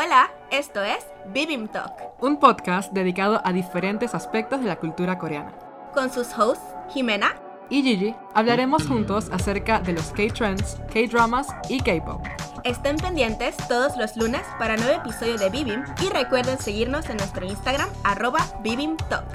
Hola, esto es Bibim Talk, un podcast dedicado a diferentes aspectos de la cultura coreana. con sus hosts Jimena. Y Gigi, hablaremos juntos acerca de los K-trends, K-dramas y K-pop. Estén pendientes todos los lunes para nuevo episodio de Bibim y recuerden seguirnos en nuestro Instagram arroba Bibim Talk.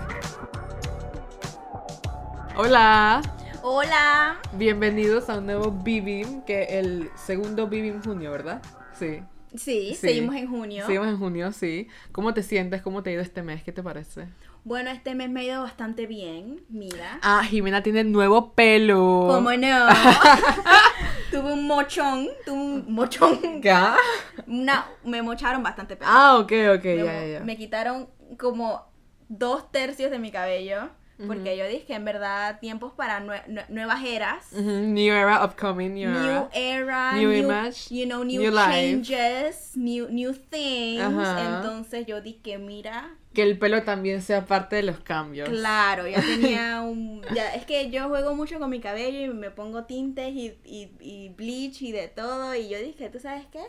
Hola, Hola. bienvenidos a un nuevo Bibim, que el segundo Bibim junio, ¿verdad? Sí. Sí, Sí. seguimos en junio. Seguimos en junio, sí. ¿Cómo te sientes? ¿Cómo te ha ido este mes? ¿Qué te parece? Bueno, este mes me ha ido bastante bien, mira. Ah, Jimena tiene nuevo pelo. ¿Cómo no? tuve un mochón, tuve un mochón. ¿Qué? Una, me mocharon bastante pelo. Ah, ok, ok, me, ya, ya. me quitaron como dos tercios de mi cabello. Porque yo dije que en verdad tiempos para nue- nue- nuevas eras. Ujú, New era, upcoming new, New era. New new, image, you know, new, new life. changes, new, new things. Ajá. Entonces yo dije, mira, Que el pelo también sea parte de los cambios. claro, ya tenía un... Ya, es que yo juego mucho con mi cabello y me pongo tintes y, y, y bleach y de todo. Y yo dije, ¿tú sabes qué?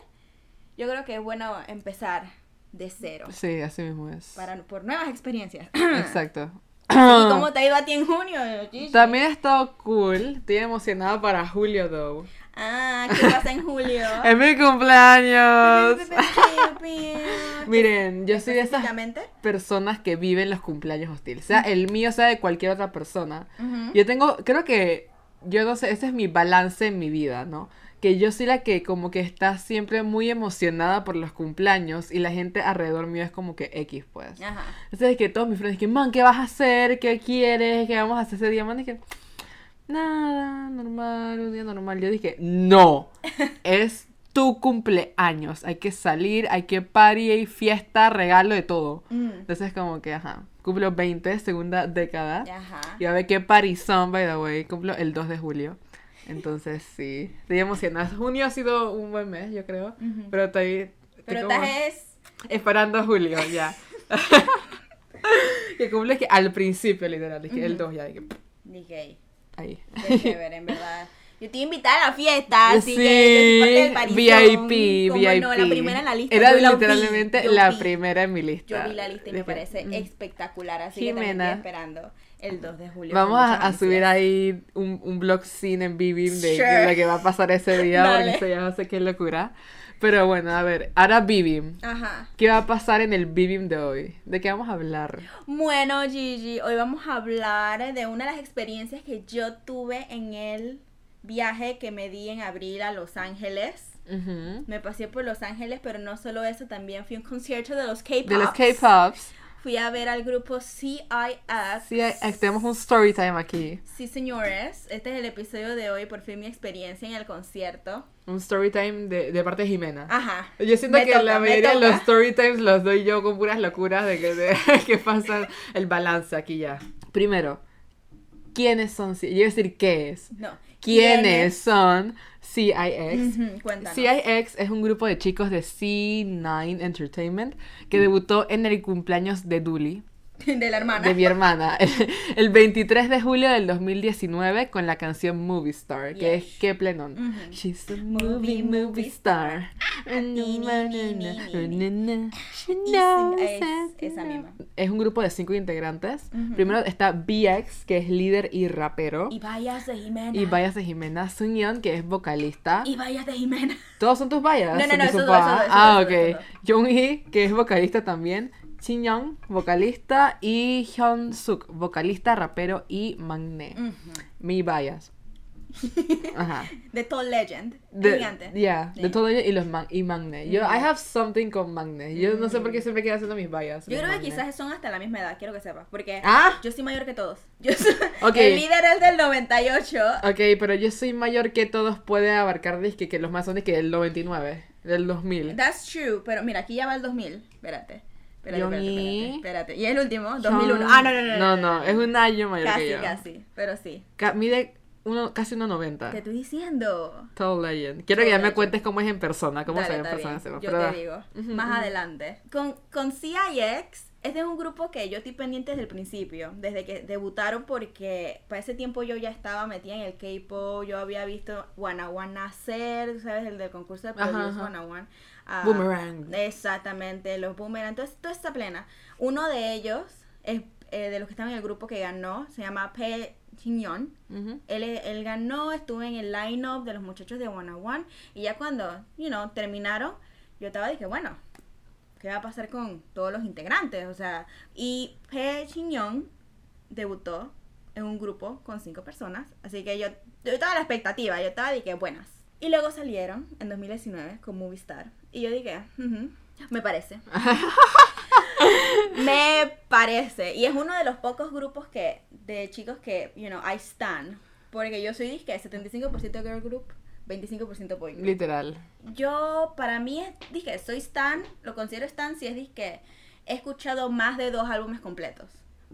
Yo creo que es bueno empezar de cero. Sí, así mismo es. Para, por nuevas experiencias. Exacto. ¿Y cómo te ha ido a ti en junio, Gigi? También ha estado cool. Estoy emocionada para julio, though. Ah, ¿qué pasa en julio? ¡Es mi cumpleaños! Miren, yo soy de esas personas que viven los cumpleaños hostiles. Sea el mío, sea de cualquier otra persona. Yo tengo, creo que, yo no sé, ese es mi balance en mi vida, ¿no? Que yo soy la que como que está siempre muy emocionada por los cumpleaños y la gente alrededor mío es como que X, pues. Ajá. Entonces es que todos mis friends que, man, ¿qué vas a hacer? ¿Qué quieres? ¿Qué vamos a hacer ese día? Man, dije, nada, normal, un día normal. Yo dije, no, es tu cumpleaños. Hay que salir, hay que party, fiesta, regalo de todo. Mm. Entonces como que, ajá, cumplo 20, segunda década. Ajá. Y a ver qué party son, by the way. Cumplo el 2 de julio. Entonces sí, estoy emocionada. Junio ha sido un buen mes, yo creo. Pero estoy, estoy Pero como- estás es... Esperando a julio, ya. que cumple que al principio, literal. Dije, el 2 ya. Dije, Dije, ahí. qué chévere, en verdad. Yo te iba a invitar a la fiesta, así Sí, que yo soy parte del parizón. VIP, ¿Cómo VIP. no? La primera en la lista. Era yo la vi, literalmente la vi. primera en mi lista. Yo vi la lista y me parece mm. espectacular, así que también estoy esperando el 2 de julio. Vamos a, a subir ahí un, un blog scene en Vivim de, Sure. de lo que va a pasar ese día, Dale. porque eso ya no sé qué locura. Pero bueno, a ver, ahora Vivim. Ajá. ¿Qué va a pasar en el Vivim de hoy? ¿De qué vamos a hablar? Bueno, Gigi, hoy vamos a hablar de una de las experiencias que yo tuve en el viaje que me di en abril a Los Ángeles. Ujú. Me pasé por Los Ángeles, pero no solo eso, también fui a un concierto de los K-pop. De los K-Pops. Fui a ver al grupo CIS. Sí, hay- tenemos un story time aquí. Sí, señores. Este es el episodio de hoy, por fin mi experiencia en el concierto. Un story time de, de parte de Jimena. Ajá. Yo siento Me que toca, la mayoría de los story times los doy yo con puras locuras de que, de, que pasa el balance aquí ya. Primero, ¿quiénes son? Yo iba a decir qué es. No. ¿Quiénes son CIX? CIX es un grupo de chicos de C9 Entertainment que debutó en el cumpleaños de Duli, De la hermana. de mi hermana, el, el 23 de julio del 2019 con la canción Movie Star, que Yes. es que plenón. Ujú. She's a Movie, movie, star. Es un grupo de cinco integrantes. Ujú. Primero está BX, que es líder y rapero. Y vayas de Jimena. Y Bayas de Jimena Sunyeon, que es vocalista. Y vayas de Jimena. ¿Todos son tus Bayas? No, no, no, esos dos, esos Ah, ok. esos Jung-hee, que es vocalista también. Shin Young, vocalista. Y Hyun Suk, vocalista, rapero y magné. Ujú. Mi Bayas. Ajá. De Tall Legend. De, Gigante. Yeah, Sí. de todo ello y los man- y Magne. Yo, Mm. I have something con Magne. Yo no sé por qué siempre quiero haciendo mis vallas. Yo creo que quizás son hasta la misma edad, quiero que sepas. Porque Ah, yo soy mayor que todos. Yo soy- Ok. El líder es del 98. ok, pero yo soy mayor que todos puede abarcar disque que los más son que del 99, del 2000. That's true. Pero mira, aquí ya va el 2000. Espérate. Espérate, espérate, espérate. Y el último, 2001. Hyun- Ah, no, no, no. No, no, es un año mayor Casi, que yo. casi. Pero sí. Ca- mide uno, casi 1.90. Te estoy diciendo. Tall Legend. Quiero que ya me legend. cuentes cómo es en persona, cómo Dale, se ve en persona. Yo pero- te digo. Ujú, más ujú. adelante. Con, con CIX, este es un grupo que yo estoy pendiente desde el principio. Desde que debutaron, porque para ese tiempo yo ya estaba metida en el K-pop. Yo había visto Wanna One nacer, ¿sabes? El del concurso de Produce. Wanna One. Ah, Boomerang. Exactamente, los Boomerang. Entonces, toda esta plena. Uno de ellos, es, eh, de los que estaban en el grupo que ganó, se llama Pe Chinyon. Ujú. Él, él ganó, estuve en el line-up de los muchachos de One on One. Y ya cuando, you know, terminaron, yo estaba dije, bueno, ¿qué va a pasar con todos los integrantes? O sea, y Pe Young debutó en un grupo con cinco personas. Así que yo, yo estaba a la expectativa, yo estaba dije, buenas. Y luego salieron en 2019 con Movistar. Y yo dije, "Ujú, me parece. me parece. Y es uno de los pocos grupos que de chicos que, you know, I stand. Porque yo soy disque 75% girl group, 25% boy group. Literal. Yo, para mí, es, dije, soy stan, lo considero stan si es disque he escuchado más de dos álbumes completos.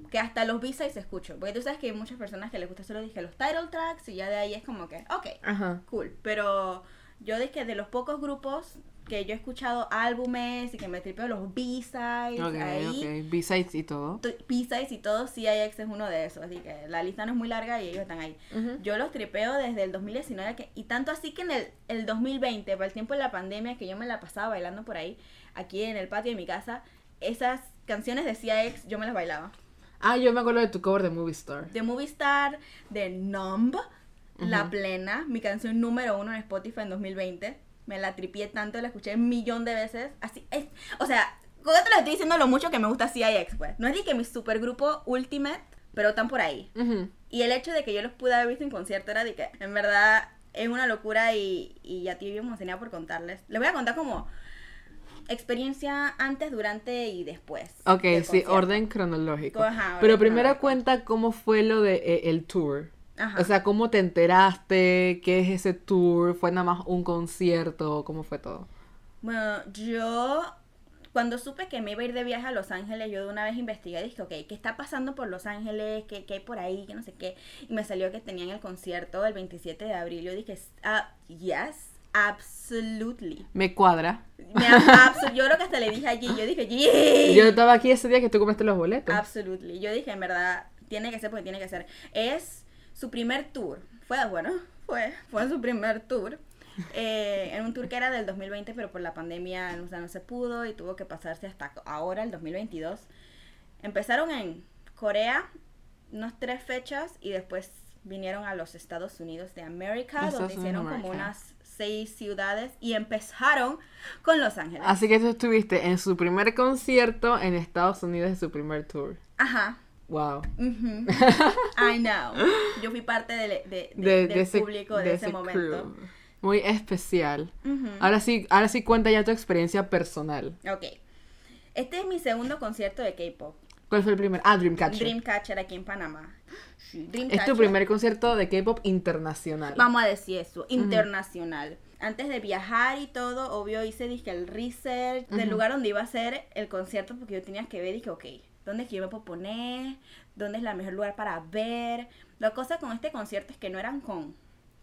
Que hasta los B-sides escucho. Porque tú sabes que hay muchas personas que les gusta solo dije los title tracks y ya de ahí es como que, ok, Ajá. cool. Pero yo dije de los pocos grupos que yo he escuchado álbumes y que me tripeo los B-sides Ok, ahí. ok. B-sides y todo. to- B-sides y todo, CIX es uno de esos. Así que la lista no es muy larga y ellos están ahí. Yo los tripeo desde el 2019 que, y tanto así que en el, el 2020, para el tiempo de la pandemia, que yo me la pasaba bailando por ahí, aquí en el patio de mi casa, esas canciones de CIX yo me las bailaba. Ah, yo me acuerdo de tu cover de Movie Star. De Movie Star, de Numb, La. Plena, mi canción número uno en Spotify en 2020. Me la tripié tanto, la escuché un millón de veces. Así es. O sea, ¿cómo te lo estoy diciendo lo mucho que me gusta CIX, pues? No es ni que mi supergrupo Ultimate, pero están por ahí. Y el hecho de que yo los pude haber visto en concierto era de que, en verdad, es una locura y, y ya te vivo emocionada por contarles. Les voy a contar como experiencia antes, durante y después. Ok, sí, concierto. orden cronológico. Ajá, Pero primero cuenta cómo fue lo de eh, el tour. Ajá. O sea, cómo te enteraste, qué es ese tour, fue nada más un concierto, cómo fue todo. Bueno, yo cuando supe que me iba a ir de viaje a Los Ángeles, yo de una vez investigué y dije, ok, ¿qué está pasando por Los Ángeles? ¿Qué, qué hay por ahí? Que no sé qué. Y me salió que tenían el concierto el 27 de abril. Yo dije, ah, yes, absolutely. Me cuadra. Me yo creo que hasta le dije allí, yo dije, yeah. Yo estaba aquí ese día que tú compraste los boletos. Absolutely. Yo dije, en verdad, tiene que ser porque tiene que ser. Es su primer tour. Fue, bueno, fue, fue su primer tour. Eh, en un tour que era del 2020, pero por la pandemia o sea, no se pudo y tuvo que pasarse hasta ahora, el 2022. Empezaron en Corea, unas tres fechas, y después vinieron a los Estados Unidos de América, donde hicieron como unas seis ciudades y empezaron con Los Ángeles. Así que tú estuviste en su primer concierto en Estados Unidos de su primer tour. Ajá. Wow. I know. Yo fui parte del, de, de- De, del de ese, público de, ese, ese momento. crew. Muy especial. Ahora sí, ahora sí cuenta ya tu experiencia personal. Ok. Este es mi segundo concierto de K-pop. ¿Cuál fue el primer? Ah, Dreamcatcher. Dreamcatcher aquí en Panamá. Sí, es tu Dreamcatcher. primer concierto de K-pop internacional. Vamos a decir eso, internacional. Antes de viajar y todo, obvio hice dije, el research del Ujú. lugar donde iba a ser el concierto porque yo tenía que ver, dije, ok, ¿dónde es que yo me puedo poner? ¿Dónde es el mejor lugar para ver? La cosa con este concierto es que no eran con,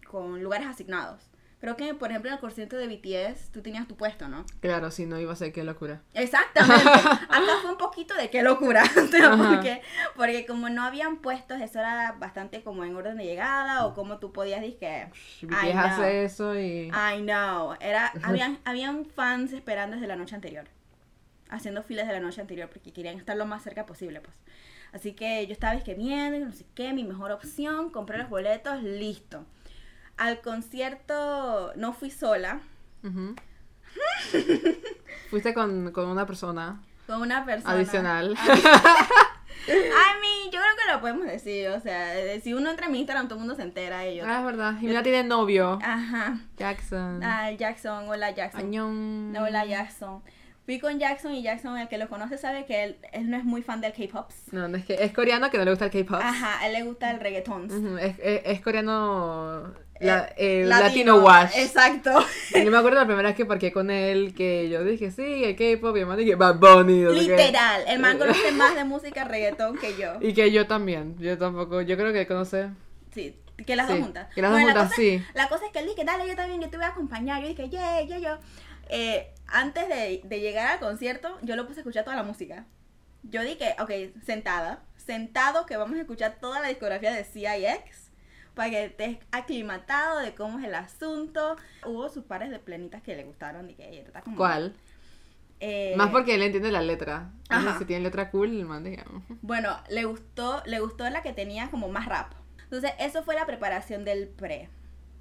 con lugares asignados. Creo que, por ejemplo, en el concierto de BTS, tú tenías tu puesto, ¿no? Claro, si no iba a ser qué locura. Exactamente. Acá fue un poquito de qué locura. porque, porque como no habían puestos, eso era bastante como en orden de llegada o como tú podías decir BTS I know. hace eso y... I know. Era, habían, habían fans esperando desde la noche anterior. Haciendo filas de la noche anterior porque querían estar lo más cerca posible, pues. Así que yo estaba es que viendo, no sé qué, mi mejor opción, compré los boletos, listo. Al concierto no fui sola. Fuiste con, con una persona con una persona. adicional. I mean, yo creo que lo podemos decir, o sea, si uno entra en mi Instagram todo el mundo se entera de ellos. Ah, es verdad. Jimena tiene novio. Ajá. Jackson. Ah, Jackson, hola Jackson. Añón. Hola Jackson. Fui con Jackson y Jackson, el que lo conoce, sabe que él, él no es muy fan del K-pop. No, no, es que es coreano que no le gusta el K-pop. Ajá, a él le gusta el reggaetón. Es- es coreano la- Eh, eh, latino, wash. Exacto. Y Yo me acuerdo la primera vez que parqué con él, que yo dije, sí, el K-pop, y además dije, Bad Bunny. no. Literal. El man conoce más de música reggaetón que yo. Y que yo también, yo tampoco, yo creo que él conoce, Sí. Que las dos juntas. que las dos Bueno, la juntas, cosa- sí. La cosa es que él dije, dale, yo también, yo te voy a acompañar. Yo dije, yeah, yo, yo. Eh, antes de, de llegar al concierto, yo lo puse a escuchar toda la música. Yo dije, ok, sentada, sentado que vamos a escuchar toda la discografía de CIX para que estés aclimatado de cómo es el asunto. Hubo sus pares de plenitas que le gustaron. Ella está como... ¿Cuál? Eh, Más porque él entiende la letra. Entonces, si tiene letra cool, el man digamos. Bueno, le gustó, le gustó la que tenía como más rap. Entonces, eso fue la preparación del pre.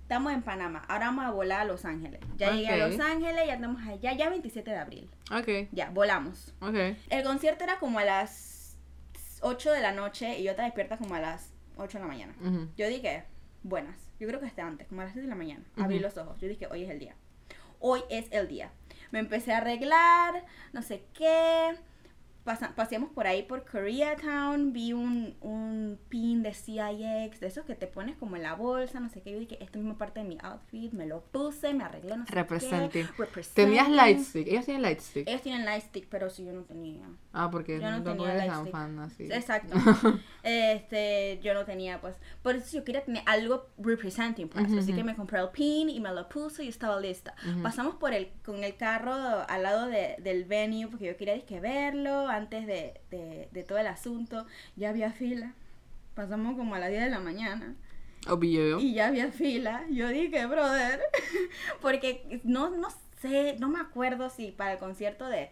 Estamos en Panamá, ahora vamos a volar a Los Ángeles. Ya llegué a. Los Ángeles, ya estamos allá, ya 27 de abril. Ok, Ya, volamos. ok. El concierto era como a las 8 de la noche y yo te despierta como a las 8 de la mañana. Ujú. Yo dije, buenas. Yo creo que esté antes, como a las 6 de la mañana. Abrí Ujú. los ojos. Yo dije, hoy es el día. Hoy es el día. Me empecé a arreglar, no sé qué. Pasa- paseamos por ahí por Koreatown. Vi un, un pin de CIX, de esos que te pones como en la bolsa, no sé qué. Yo dije, esta misma parte de mi outfit. Me lo puse, me arreglé, no sé Representing. qué. Representing. Tenías Lightstick. Ellos tienen Lightstick. Ellos tienen lightstick, pero si yo no tenía. Ah, porque Yo no no, tenía eres tan Lightstick. fan así. Exacto. este, yo no tenía, pues, por eso yo quería tener algo representing, pues. Ujú, Así que me compré el pin y me lo puse y estaba lista. Pasamos por el, con el carro al lado de- del venue porque yo quería disque verlo antes de, de, de todo el asunto. Ya había fila. Pasamos como a las 10 de la mañana Obvio. y ya había fila. Yo dije, brother, porque no, no sé, no me acuerdo si para el concierto de...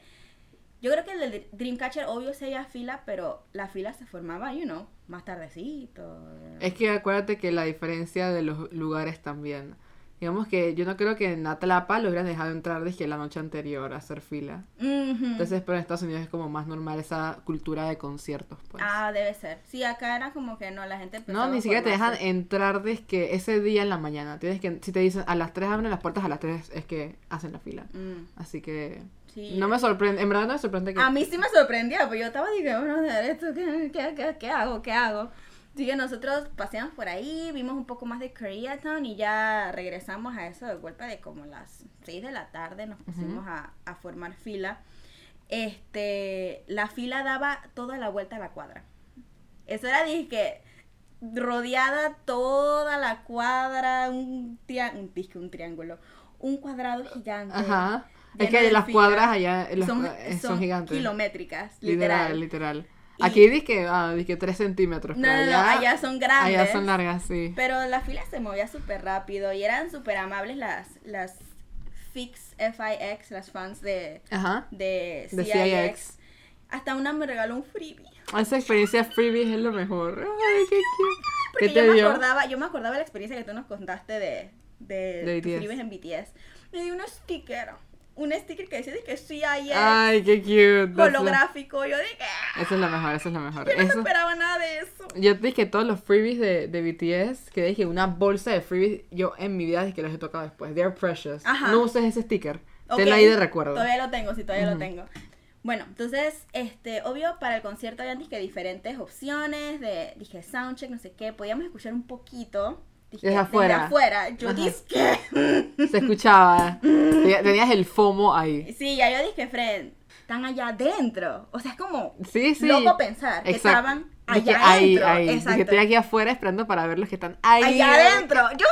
Yo creo que el de Dreamcatcher obvio se había fila, pero la fila se formaba, you know, más tardecito. Es que acuérdate que la diferencia de los lugares también. Digamos que yo no creo que en Atlapa lo hubieran dejado entrar desde la noche anterior a hacer fila. Ujú. Entonces, pero en Estados Unidos es como más normal esa cultura de conciertos, pues. Ah, debe ser. Sí, acá era como que no, la gente no, ni siquiera te dejan entrar desde ese día en la mañana. Tienes que, si te dicen a las 3 abren las puertas, a las 3 es que hacen la fila. Mm, Así que sí. no me sorprende, en verdad no me sorprende que... A mí sí me sorprendía, pues yo estaba diciendo, bueno, ¿esto qué, qué, qué, qué hago? ¿Qué hago? Así que nosotros paseamos por ahí, vimos un poco más de Koreatown y ya regresamos a eso de golpe de como las 6 de la tarde, nos pusimos a, a formar fila. Este, la fila daba toda la vuelta a la cuadra. Eso era, dije, rodeada toda la cuadra, un, un, un triángulo, un cuadrado gigante. Ajá. Es que de las cuadras allá los- son, eh, son, son gigantes. kilométricas, Literal, literal. literal. Y- Aquí dije, ah, dije 3 centímetros. No, pero no, no, allá, allá son grandes. Allá son largas, sí. Pero la fila se movía súper rápido y eran súper amables las, las Fix, FIX, las fans de, Ajá. de De CIX. CIX. Hasta una me regaló un freebie. Esa experiencia freebie es lo mejor. Ay, qué cute. ¿Qué yo te me dio? acordaba, yo me acordaba de la experiencia que tú nos contaste de, de, De BTS. freebies en BTS. Me dio un sticker. Un sticker que decía de que CIX Ay, qué cute. Holográfico. Yo dije, "Ah, Esa es la mejor, esa es la mejor. yo no Eso- esperaba nada de eso. Yo te dije todos los freebies de, de BTS, que dije una bolsa de freebies, yo en mi vida dije que los he tocado después. They're precious. Ajá. No uses ese sticker. Ok, Tenlo ahí de recuerdo. Todavía lo tengo, sí, todavía lo Ujú. tengo. Bueno, entonces, este, obvio, para el concierto habían dije, diferentes opciones de, dije, soundcheck, no sé qué, podíamos escuchar un poquito. Dije, Desde afuera. afuera. Yo Ajá. dije, Se escuchaba. Tenía- Tenías el FOMO ahí. sí, ya yo dije, Fred, están allá adentro. O sea, es como Sí, sí. loco pensar que estaban Dije, allá ahí, adentro. ahí. Dije, Exacto. estoy aquí afuera esperando para ver los que están ahí. allá adentro. Yo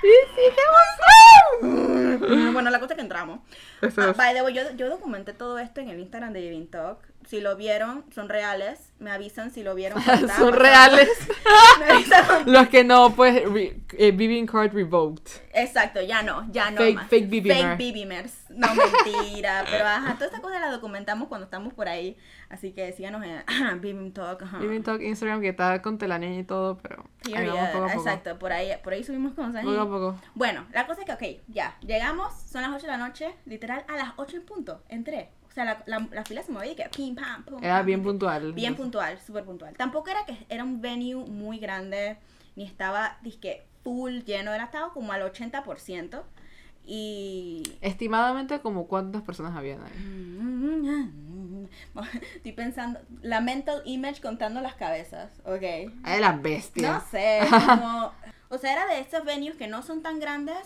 Sí, sí, qué emoción. Bueno, la cosa es que entramos. Eso Ah, es. by the way, yo, yo documenté todo esto en el Instagram de Giving Talk. Si lo vieron, son reales. Me avisan si lo vieron. Son reales. Los que no, pues, eh, Vivian Card revoked. Exacto, ya no, ya no Fake- más. fake BBmer. Fake BBmers. No, mentira. pero ajá, toda esta cosa la documentamos cuando estamos por ahí. Así que síganos en Bibim Talk. Ajá. Vivian Talk Instagram que está con telaraña y todo, pero ahí vamos poco a poco. Exacto, por ahí, por ahí subimos cosas. Poco a poco. Bueno, la cosa es que, ok, ya, llegamos, son las 8 de la noche, literal, a las 8 en punto, entré. Sea, la, la, la fila se movía y que pim, pam, pum. Era pam, bien puntual. Bien puntual, súper puntual. Tampoco era que era un venue muy grande, ni estaba, disque, full lleno, era estaba como al 80%. Y... Estimadamente, como cuántas personas habían ahí. Estoy pensando, la mental image contando las cabezas, ok. La bestia. No sé, como... O sea, era de estos venues que no son tan grandes,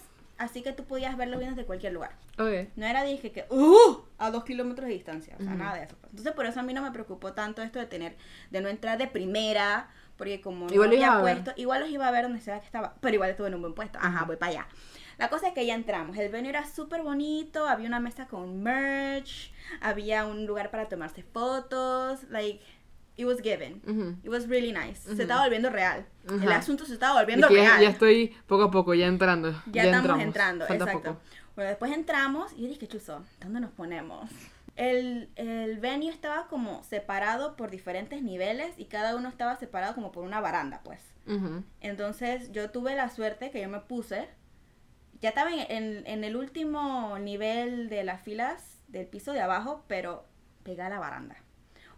así que tú podías verlo bien desde cualquier lugar. Ok. No era dije que, ¡uh! A dos kilómetros de distancia. O sea, nada de eso. pues. Entonces, por eso a mí no me preocupó tanto esto de tener, de no entrar de primera, porque como Igual no los había ver. puesto, igual los iba a ver donde sea que estaba, pero igual estuve en un buen puesto. Ajá, Ajá. voy para allá. La cosa es que ya entramos. El venue era súper bonito, había una mesa con merch, había un lugar para tomarse fotos, like, it was given. Ujú. It was really nice. Ujú. Se estaba volviendo real. El Ajá. asunto se estaba Y volviendo ya, real. ya estoy poco a poco, ya entrando. Ya, estamos entramos. entrando, Falta exacto. poco. Bueno, después entramos y yo dije, Chuzo, ¿dónde nos ponemos? El, el venue estaba como separado por diferentes niveles y cada uno estaba separado como por una baranda, pues. Entonces yo tuve la suerte que yo me puse, ya estaba en, en- en el último nivel de las filas del piso de abajo, pero pegada a la baranda.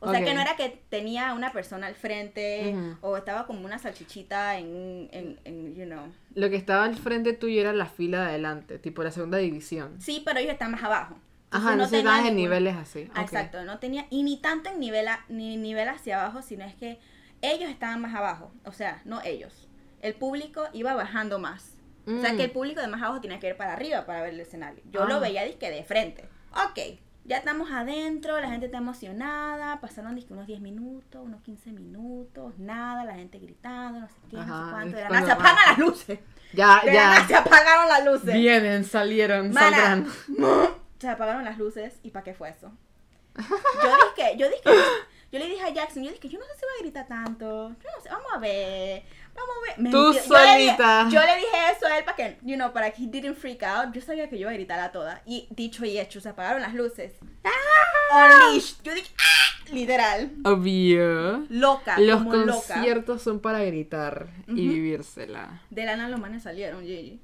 O sea que no era que tenía una persona al frente o estaba como una salchichita en, en, en, you know. Lo que estaba al frente tuyo era la fila de adelante, tipo la segunda división. Sí, pero ellos están más abajo. Ajá, no se dan en niveles así. Exacto, no tenía, y ni tanto en nivel, a- ni nivel hacia abajo, sino es que ellos estaban más abajo, o sea, no ellos. El público iba bajando más. O sea, Mm. que el público de más abajo tenía que ir para arriba para ver el escenario. Yo lo Ah. veía disque de frente. Ok, ya estamos adentro, la gente está emocionada, pasaron unos 10 minutos, unos 15 minutos, nada, la gente gritando, no sé qué, no sé cuánto. De la nada se más. apagan las luces. Ya, De la nada ya. se apagaron las luces. Vienen, salieron, Mana, saldrán. se apagaron las luces y ¿para qué fue eso? Yo dije, yo dije, yo le dije a Jackson, yo dije, yo no sé si va a gritar tanto, yo no sé, vamos a ver, vamos a ver. Tú Mentira. Yo le solita. Yo le dije eso a él para que, you know, para que he didn't freak out. Yo sabía que yo iba a gritar a todas. Y dicho y hecho, se apagaron las luces. Unleashed. Yo dije, ¡ah! literal, Obvio. loca, Los como loca. conciertos son para gritar y Ujú. vivírsela. De la nada los manes salieron, Gigi.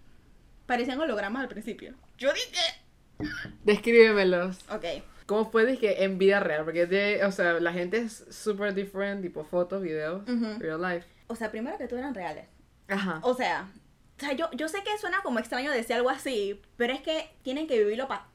Parecían hologramas al principio. Yo dije, Descríbemelos. ok. ¿Cómo fue dije, en vida real? Porque, de, o sea, la gente es súper different, tipo fotos, videos, Ujú. real life. O sea, primero que tú eran reales. Ajá. O sea, o sea yo, yo sé que suena como extraño decir algo así, pero es que tienen que vivirlo para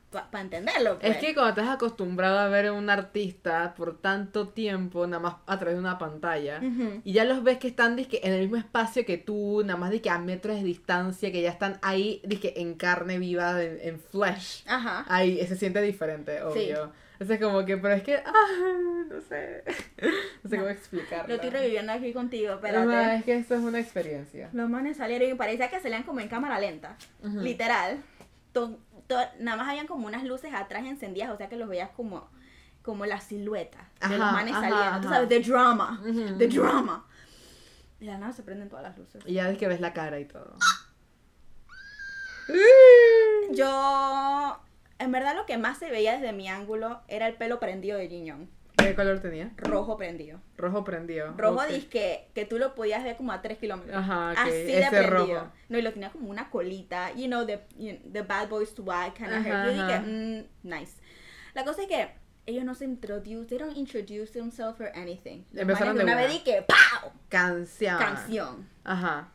entenderlo. pues. Es que cuando estás acostumbrado a ver a un artista por tanto tiempo, nada más a través de una pantalla, y ya los ves que están dizque, en el mismo espacio que tú, nada más de que a metros de distancia, que ya están ahí dizque, en carne viva, en, en flesh. Ajá. Ahí se siente diferente, obvio. O sea, como que, pero es que, ah, no sé. No sé cómo explicarlo. Lo estoy reviviendo aquí contigo, Ah, espérate. es que esto es una experiencia. Los manes salieron y parecía que salían como en cámara lenta. Literal. To- to- nada más habían como unas luces atrás encendidas, o sea que los veías como, como la silueta de los Ajá, manes ajá, saliendo. Tú ajá. sabes, the drama. Ujú, The drama. Y la nada se prenden todas las luces. Y ya ves que ves la cara y todo. Yo, en verdad, lo que más se veía desde mi ángulo era el pelo prendido de Giñón. ¿Qué color tenía? Rojo prendido. Rojo prendido. Rojo ok. disque que tú lo podías ver como a 3 kilómetros. Ajá, ok, Así de ese prendido. rojo. No, y lo tenía como una colita. You know, the, you- the bad boys to white kind of hair. Yo dije, mm, nice. La cosa es que ellos no se introduce, they don't introduce themselves or anything. Los Empezaron de una una. vez que ¡pau! Canción. Canción. Ajá.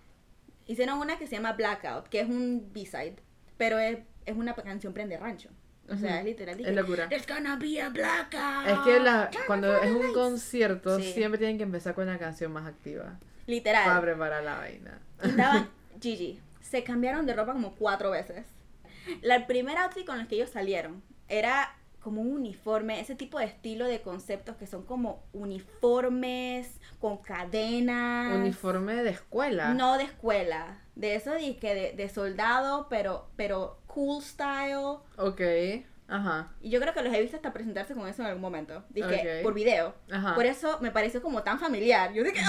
Hicieron una que se llama Blackout, que es un B-side, pero es, es una canción prende rancho. O sea, es literal. Es dije, locura. There's gonna be a blackout. Es que la, cuando es un lights". concierto, Sí. siempre tienen que empezar con una canción más activa. Literal. Para preparar la vaina. Estaban, Gigi, se cambiaron de ropa como cuatro veces. La el primer outfit con el que ellos salieron era como un uniforme, ese tipo de estilo de conceptos que son como uniformes con cadenas. Uniforme de escuela. No de escuela, de eso que de, de soldado, pero, pero cool style. Ok. Ajá. Y yo creo que los he visto hasta presentarse con eso en algún momento. Dije, Ok. por video. Ajá. Por eso me pareció como tan familiar. Yo dije,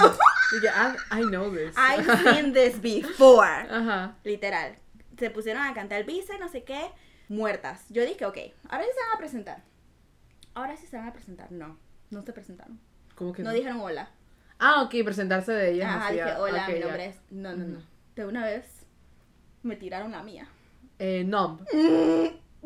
Y ya, I, I know this. I've seen this before. Ajá. Literal. Se pusieron a cantar el bice, no sé qué, muertas. Yo dije, ok, ahora sí se van a presentar. Ahora sí se van a presentar. No, no se presentaron. ¿Cómo que No no? dijeron hola. Ah, ok, presentarse de ellas. Ajá, así, dije, ah, hola, ok, mi nombre es. No, no, no. De una vez me tiraron la mía. Eh, Numb.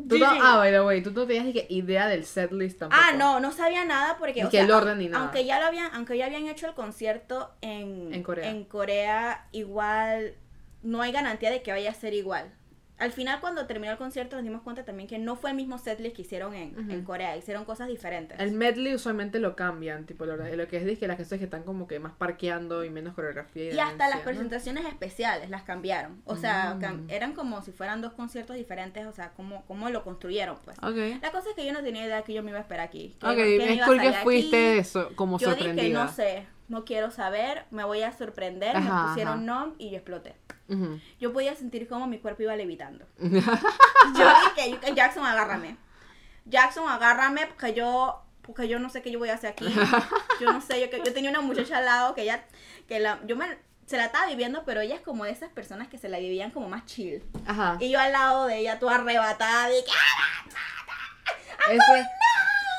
Tú no, ah, by the way, tú no tenías ni que idea del setlist tampoco. Ah, no, no sabía nada porque. O sea, el orden ni nada. Aunque ya lo habían, aunque ya habían hecho el concierto en, En Corea. en Corea, igual no hay garantía de que vaya a ser igual. Al final cuando terminó el concierto nos dimos cuenta también que no fue el mismo setlist que hicieron en, en Corea, hicieron cosas diferentes. El medley usualmente lo cambian, tipo lo, lo que es de que las cosas que están como que más parqueando y menos coreografía. Y, hasta las presentaciones especiales las cambiaron. O sea, Mm. eran como si fueran dos conciertos diferentes, o sea, como, como lo construyeron, pues. Ok. La cosa es que yo no tenía idea que yo me iba a esperar aquí. que- Ok, que es cool que fuiste aquí. eso, como Yo sorprendida. dije, no sé, no quiero saber, me voy a sorprender, Ajá, me pusieron ajá. nom y yo exploté. Ujú. Yo podía sentir como mi cuerpo iba levitando. yo dije, "You- Jackson, agárrame. Jackson, agárrame porque yo porque yo no sé qué yo voy a hacer aquí. Yo no sé, yo, yo tenía una muchacha al lado que ella, que la, yo me, se la estaba viviendo, pero ella es como de esas personas que se la vivían como más chill. Ajá. Y yo al lado de ella, toda arrebatada, de que, Eso,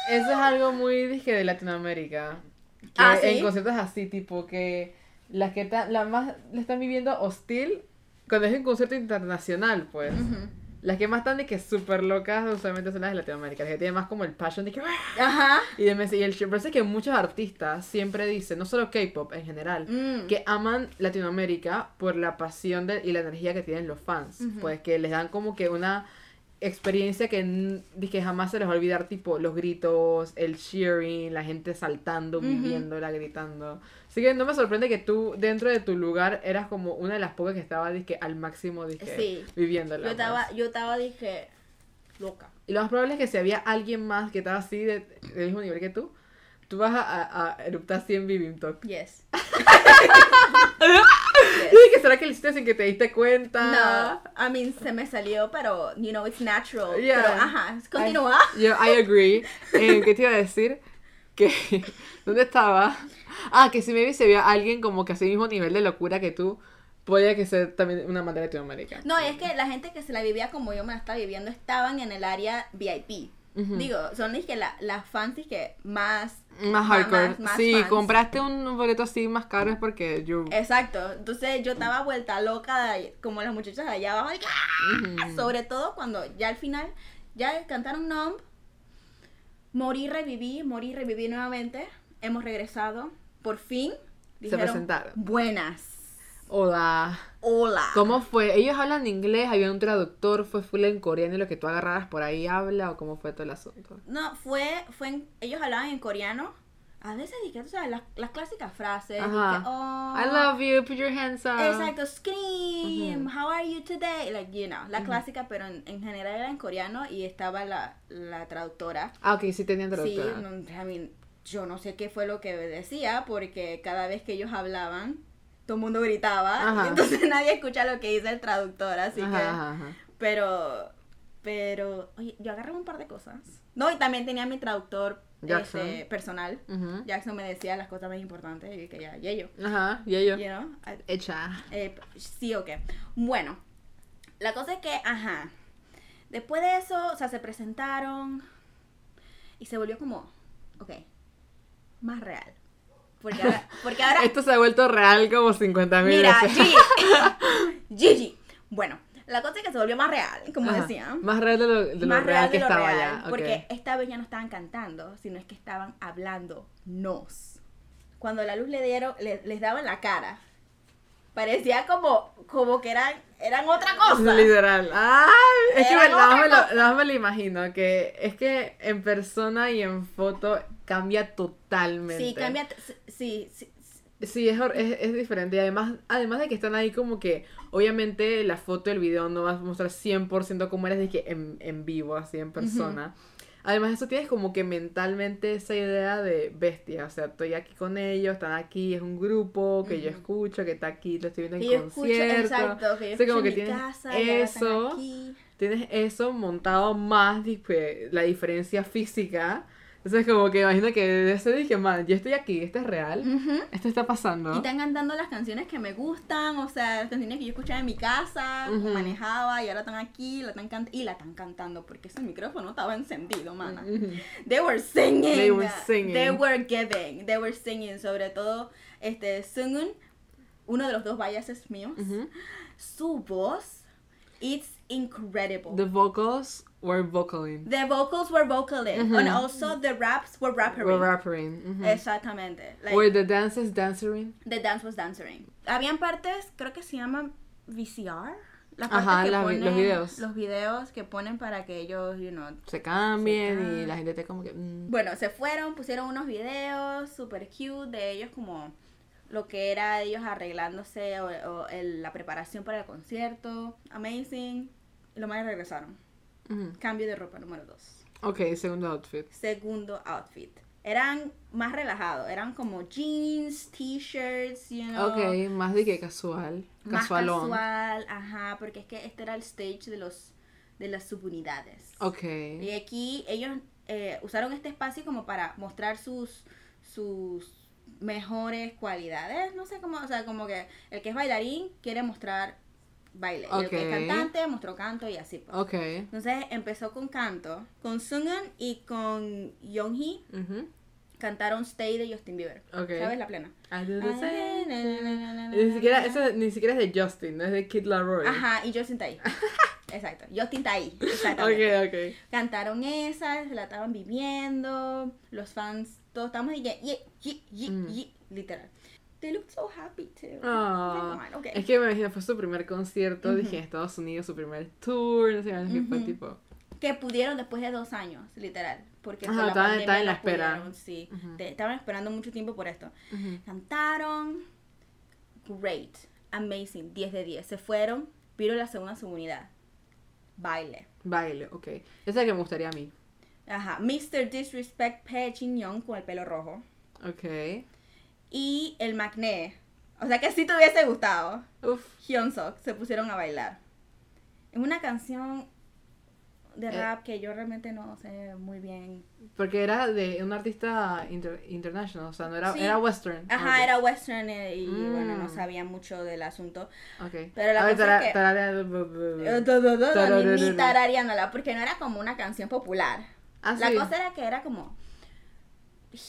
eso es algo muy dije, de Latinoamérica. Que Ah, ¿sí? En conciertos así, tipo que las que ta- la más la están viviendo hostil cuando es un concierto internacional, pues. Las que más están de que súper locas usualmente son las de Latinoamérica, las que tienen más como el passion de que Ajá. y de y el show. Parece que muchos artistas siempre dicen, no solo K-pop en general, Mm. que aman Latinoamérica por la pasión de- y la energía que tienen los fans. Pues que les dan como que una experiencia que, de que jamás se les va a olvidar, tipo los gritos, el cheering, la gente saltando, viviéndola, gritando. Así que no me sorprende que tú dentro de tu lugar eras como una de las pocas que estaba dizque, al máximo dizque, Sí. viviéndola. Yo estaba, pues. yo estaba, dije, loca. Y lo más probable es que si había alguien más que estaba así de, del mismo nivel que tú, tú vas a, a, a eruptar así en Vivim Talk. Yes. Dije, ¿será que lo hiciste sin que te diste cuenta? No, I mean, se me salió, pero, you know, it's natural. Yeah. Pero, ajá, continúa. I, yo, I agree. Eh, ¿Qué te iba a decir? Que, ¿dónde estaba? Ah, que si me se vio a alguien como que así mismo nivel de locura que tú, podría que ser también una madre de Latinoamérica. No, es que la gente que se la vivía como yo me la estaba viviendo estaban en el área VIP. Ujú. Digo, son es que la- las fans que más... Más hardcore. más- más sí, fans. compraste un boleto así más caro es porque yo... Exacto. Entonces yo estaba vuelta loca como las muchachas de allá abajo. ¡ah! Sobre todo cuando ya al final, ya cantaron Numb. Morí, reviví, morí, reviví nuevamente. Hemos regresado. Por fin. Dijeron, presentaron. Buenas. Hola. Hola. ¿Cómo fue? ¿Ellos hablan inglés? ¿Había un traductor? ¿Fue full en coreano y lo que tú agarraras por ahí habla? ¿O cómo fue todo el asunto? No, fue, fue en- ellos hablaban en coreano. A veces dije, tú sabes, las, las clásicas frases. Ajá. oh, I love you, put your hands up. Exacto, scream, Ujú. how are you today? Like, you know, la clásica, pero en, en general era en coreano y estaba la, la traductora. Ah, ok, sí tenían Sí, traductora. no, I mean, yo no sé qué fue lo que decía porque cada vez que ellos hablaban, todo el mundo gritaba. Ajá. y entonces nadie escucha lo que dice el traductor, así Ajá, que... ajá. Pero, pero, oye, yo agarré un par de cosas. No, y también tenía mi traductor Jackson. este, personal. Ujú. Jackson me decía las cosas más importantes y que ya, y yo, Ajá, y ellos. you know, Hecha. eh, sí o qué. Bueno, la cosa es que, ajá, después de eso, o sea, se presentaron y se volvió como, ok, más real. Porque ahora, porque ahora Esto se ha vuelto real como 50 mil mira, veces. Gigi, Gigi. Bueno, la cosa es que se volvió más real, como Ajá. decían. Más real de lo, de lo más real, real que de lo estaba real, ya. porque esta vez ya no estaban cantando, sino es que estaban hablando nos. Cuando la luz le dieron, le- les daba en la cara, parecía como, como que eran, eran otra cosa. Literal. Ay, es que Era me, lo, nada me lo imagino. Que es que en persona y en foto cambia totalmente. Sí, cambia, sí, sí, Sí, es, es, es diferente. Y además, además de que están ahí como que, obviamente, la foto y el video no vas a mostrar 100% como eres de que en, en vivo, así en persona. Además, eso tienes como que mentalmente esa idea de bestia. O sea, estoy aquí con ellos, están aquí, es un grupo que yo Ujú. escucho, que está aquí, lo estoy viendo en que yo escucho, concierto. exacto, que yo O sea, como que mi tienes casa, eso. Tienes eso montado más, la diferencia física. Entonces, como que imagino que ser, dije, man, yo estoy aquí, esto es real, Ujú. esto está pasando. Y están cantando las canciones que me gustan, o sea, las canciones que yo escuchaba en mi casa, Ujú. manejaba y ahora están aquí, la están y la están cantando porque ese micrófono estaba encendido, mana. Ujú. They were singing. They were singing. They were giving. They were singing. Sobre todo, este, Sungun, uno de los dos biases míos, su voz, it's incredible. The vocals were vocaling. The vocals were vocaling, Ujú. and also the raps were rappering. Were rapping. ujú. Exactamente. Like, Were the dances dancing? the dance was dancing. Habían partes, creo que se llaman VCR. las Ajá, partes que las vi- los ponen- videos. Los videos que ponen para que ellos, you know, Se cambien Se y la gente te como que... mm. Bueno, se fueron, pusieron unos videos super cute de ellos como lo que era ellos arreglándose o, o el- la preparación para el concierto. Amazing. Y los más regresaron. Cambio de ropa número dos. Ok, segundo outfit. Segundo outfit. Eran más relajados. Eran como jeans, t-shirts, you know. Ok, más de que casual. Más Casualón. casual. Ajá, porque es que este era el stage de los de las subunidades. Ok. Y aquí ellos eh, usaron este espacio como para mostrar sus sus mejores cualidades, no sé cómo, o sea, como que el que es bailarín quiere mostrar baile, y el que es Ok. cantante mostró canto y así. pues. Entonces empezó con canto, con Sungun y con Yoonhee Ujú. cantaron Stay de Justin Bieber. ¿Sabes la plena? Ni siquiera, eso ni siquiera es de Justin, no es de Kid Laroi. Ajá, y Justin está ahí. Exacto, Justin está ahí. Exactamente. Cantaron esa, se la estaban viviendo. Los fans, todos estamos y ye, ye, ye, Mm. literal. They look so happy too. Ah, okay. Es que me imagino, fue su primer concierto, dije en Estados Unidos, su primer tour, no sé, que fue Ujú. tipo. Que pudieron después de dos años, literal. Porque Ajá, la estaban- estaban en la espera. pudieron, sí. Te- estaban esperando mucho tiempo por esto. Cantaron. Great. Amazing. 10 de 10. Se fueron. Vieron la segunda subunidad. Baile. Baile, ok. Esa es la que me gustaría a mí. Ajá. Mr. Disrespect Pe Jin Young con el pelo rojo. Ok. Y el Magné. O sea que si te hubiese gustado. Uf. Hyun Sok se pusieron a bailar. Es una canción de Eh. rap que yo realmente no sé muy bien. Porque era de un artista inter- international, o sea, no era, Sí. era western. Ajá, era western eh, y bueno, no Mm. sabía mucho del asunto. Ok. Pero la A cosa es que-. Ni, ni tarareándola, porque no era como una canción popular. Ah, La sí. cosa era que era como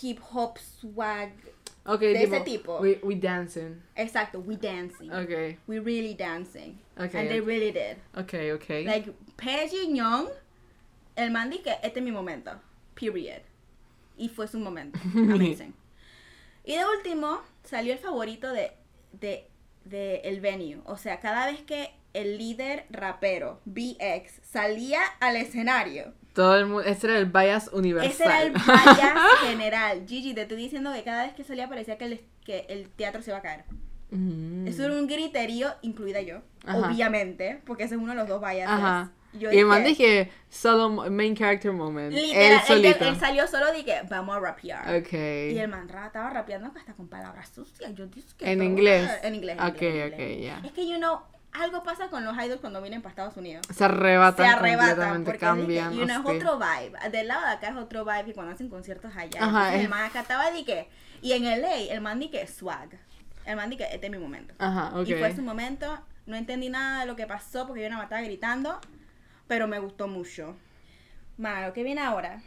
hip hop swag. Ok, de ese tipo. We, we dancing. Exacto, we dancing. Ok, We really dancing. ok. And they really did. Ok, ok. Like, Peggy Young, el man di que este es mi momento. Period. Y fue su momento. Amazing. y de último, salió el favorito de, de, de el venue. O sea, cada vez que el líder rapero, BX, salía al escenario, Todo el mundo, ese era el bias universal. ese era el bias general. Gigi, te estoy diciendo que cada vez que salía parecía que el, que el teatro se iba a caer. Mm. Eso era un griterío, incluida yo, Ajá. obviamente, porque ese es uno de los dos biases. Ajá. Yo y el man dije- dije, solo main character moment. Literal, él él, solito. él salió solo que vamos a rapear. Ok. Y el man estaba rapeando hasta con palabras sucias. Yo dije que En inglés. En inglés. en Ok, inglés, en ok, ya. Es que, you know, algo pasa con los idols cuando vienen para Estados Unidos. Se arrebatan, Se arrebatan completamente, porque cambian. es, otro vibe. Del lado de acá es otro vibe que cuando hacen conciertos allá. Ajá, Entonces, es- el man acá estaba de que. Y en LA, el man di que swag. El man di que este es mi momento. Ajá. Y fue su momento. No entendí nada de lo que pasó porque yo no me estaba gritando. Pero me gustó mucho. Mano, que viene ahora.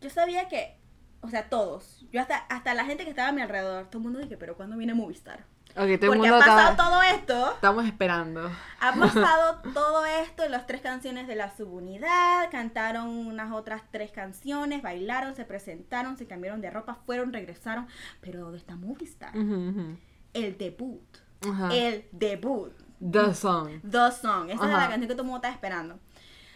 Yo sabía que. O sea, todos. Yo hasta, hasta la gente que estaba a mi alrededor. Todo el mundo dije, pero ¿cuándo viene Movistar? Ok, todo el Porque mundo ha pasado todo esto. Estamos esperando. Ha pasado todo esto, las tres canciones de la subunidad, cantaron unas otras tres canciones, bailaron, se presentaron, se cambiaron de ropa, fueron, regresaron. Pero ¿dónde está Movistar? Ujú. El debut. El debut. The song. The Song. Esa Ajá. la canción que todo el mundo estaba esperando.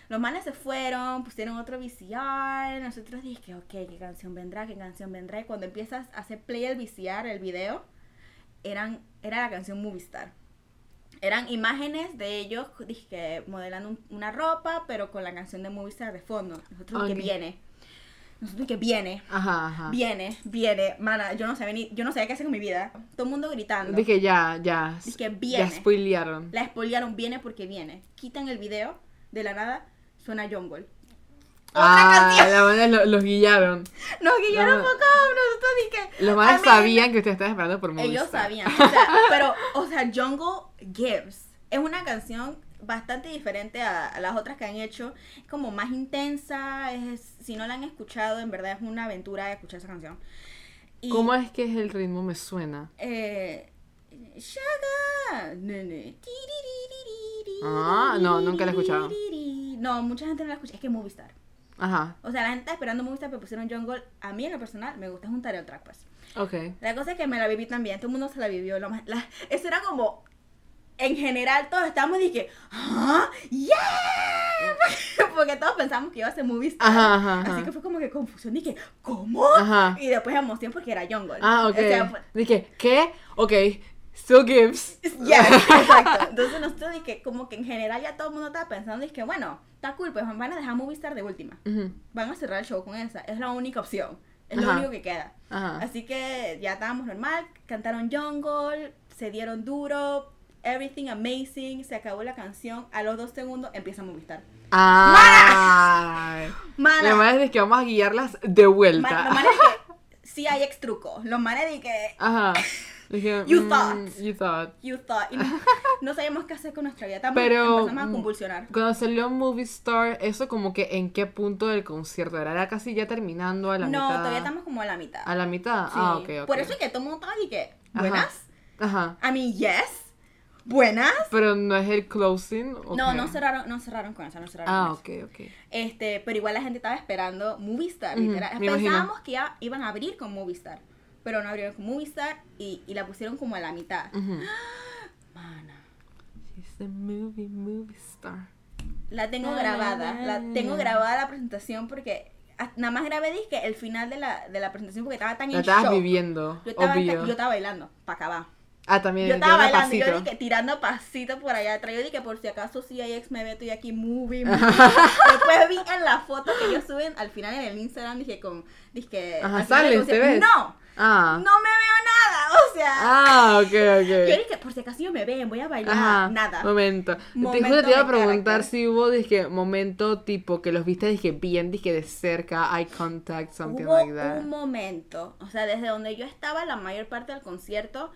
Los manes se fueron, pusieron otro VCR. Nosotros dije, ok, ¿qué canción vendrá? ¿Qué canción vendrá? Y cuando empiezas a hacer play el VCR, el video, eran, era la canción Movistar. Eran imágenes de ellos dije, modelando un- una ropa, pero con la canción de Movistar de fondo. Nosotros Ok. que viene. Nosotros que viene. Ajá, ajá. Viene, viene, mana, yo no sabía ni, yo no sabía qué hacer con mi vida. Todo el mundo gritando. Dije ya, ya. Dije, Ya viene. spoilearon. La spoilearon, viene porque viene. Quitan el video, de la nada, suena Jungle. Ah, la manera lo- los guillaron. Nos guiaron No. poco, nosotros dije. Los mean, sabían que ustedes estaban esperando por Movistar. Ellos sabían, o sea, pero, o sea, Jungle Gives es una canción bastante diferente a, a las otras que han hecho. Es como más intensa, es, si no la han escuchado, en verdad es una aventura escuchar esa canción. Y, ¿Cómo es que es el ritmo? Me suena. Eh, Shaga. Ah, no, nunca la he escuchado. No, mucha gente no la escucha. Es que Movistar. Ajá. O sea, la gente está esperando Movistar, pero pusieron Jungle. A mí, en lo personal, me gusta juntar el track, pues. Ok. La cosa es que me la viví también. Todo el mundo se la vivió. Lo más, la- eso era como en general todos estábamos y que, ¡ah! ¡Yeah! Porque todos pensamos que iba a ser movie star. Ajá, ajá, ajá. Así que fue como que confusión, dije, ¿cómo? Ajá. Y después emoción porque era Jungle. Ah, ok. O sea, fue- Dije, ¿qué? Ok, still gives. Ya, exacto. Entonces nosotros dije, como que en general ya todo el mundo estaba pensando, dije, bueno, está cool, pues van a dejar Movistar de última. Ujú, Van a cerrar el show con esa. Es la única opción. Es Ajá. lo único que queda. Ajá. Así que ya estábamos normal, cantaron Jungle, se dieron duro, everything amazing, se acabó la canción, a los dos segundos empieza Movistar. Ay. Mana, Lo malo es que vamos a guiarlas de vuelta. ma- los manes que sí hay ex truco, los manes de que Ajá. Dije, You mm, thought. You thought. you thought, y no, no sabíamos qué hacer con nuestra vida, Estábamos- Pero empezamos a mm, convulsionar. cuando salió Movie Star, eso como que en qué punto del concierto era, era casi ya terminando a la No, mitad. todavía estamos como a la mitad. a la mitad. Sí. Ah, ok, ok. Por eso es que todo mundo y que, buenas, Ajá. I mean, yes, buenas. Pero no es el closing. ¿o No, no cerraron, no cerraron con eso, no cerraron Ah, con eso. ok, ok. Este, pero igual la gente estaba esperando Movistar, Ujú, literal. me imagino. Pensábamos que ya iban a abrir con Movistar, pero no abrieron con Movistar y, y la pusieron como a la mitad. Ujú. Mana, She's a movie, movie star. la tengo grabada, la tengo grabada la presentación porque a- nada más grabé dije el final de la, de la presentación porque estaba tan La en estabas shock. viviendo, Yo estaba, obvio. yo estaba bailando, para acabar. Ah, también. Yo estaba bailando, yo pasito. dije, tirando pasito por allá atrás. Yo dije, por si acaso si hay ex me ve, estoy aquí movie, movie. Después vi en la foto que ellos suben al final en el Instagram, dije con, dije, Ajá, ¿te concierto, ves? No, Ah. no me veo nada, o sea. Ah, ok, Yo ok. por si acaso ellos me ven, voy a bailar, Ajá, nada. Momento. te Momento juro te iba a preguntar carácter. si hubo, dije, momento tipo que los viste, dije, bien, dije, de cerca, eye contact, something Hubo like that. un momento, o sea, desde donde yo estaba la mayor parte del concierto,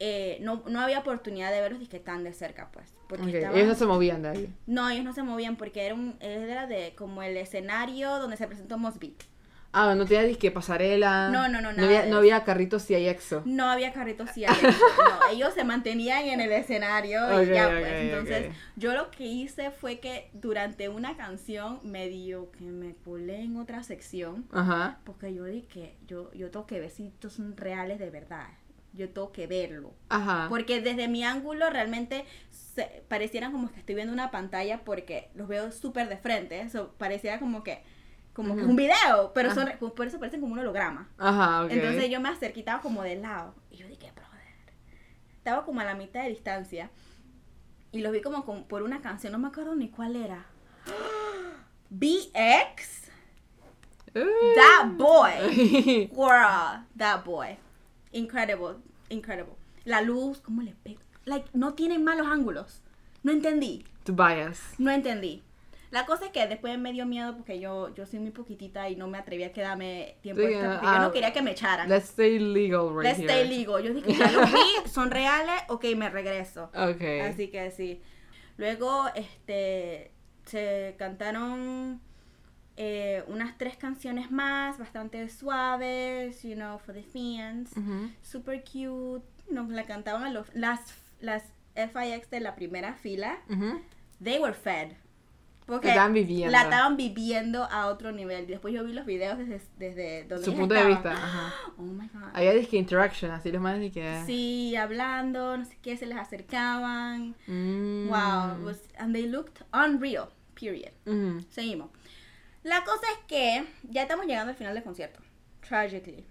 eh, no, no había oportunidad de verlos dije tan de cerca, pues. Porque estaban- Ellos no se movían de ahí. No, ellos no se movían porque era un era de como el escenario donde se presentó Mosby. Ah, no tenía disque pasarela. No, no, no, No había, no había carritos y hay exo. No había carritos y adentro, no, ellos se mantenían en el escenario y ya pues. Entonces, yo lo que hice fue que durante una canción medio que me colé en otra sección Ajá. porque yo dije, yo yo tengo que ver si estos son reales de verdad. Yo tengo que verlo. Ajá. Porque desde mi ángulo realmente se, parecieran como que estoy viendo una pantalla porque los veo súper de frente. Eso pareciera como que como que un video, pero son, por eso parecen como un holograma. Ajá. Entonces yo me acerqué, estaba como de lado. Y yo dije, brother. Estaba como a la mitad de distancia. Y los vi como con- por una canción, no me acuerdo ni cuál era. BX, Uh. that boy. Girl, that boy. Incredible, incredible. La luz, ¿cómo le pega? Like, no tienen malos ángulos. No entendí, Tobias. no entendí. La cosa es que después me dio miedo porque yo, yo soy muy poquitita y no me atreví a quedarme tiempo Sí, extra porque ah, yo no quería que me echaran. Let's stay legal right Let's here. stay legal. Yo dije, ya los vi, son reales, ok, me regreso. Ok. Así que sí. Luego, este, se cantaron eh, unas tres canciones más, bastante suaves, you know, for the fans. Super cute. Nos la cantaban a los, las, las FIX de la primera fila. They were fed. Porque La estaban viviendo. la estaban viviendo a otro nivel. Después yo vi los videos desde, desde donde Su punto de estaban. vista. Ajá. Oh my god. Había disque interaction, así los más que. Sí, hablando, no sé qué, se les acercaban. Mm. Wow, was, and they looked unreal, period. Ujú. Seguimos. La cosa es que ya estamos llegando al final del concierto. Tragically.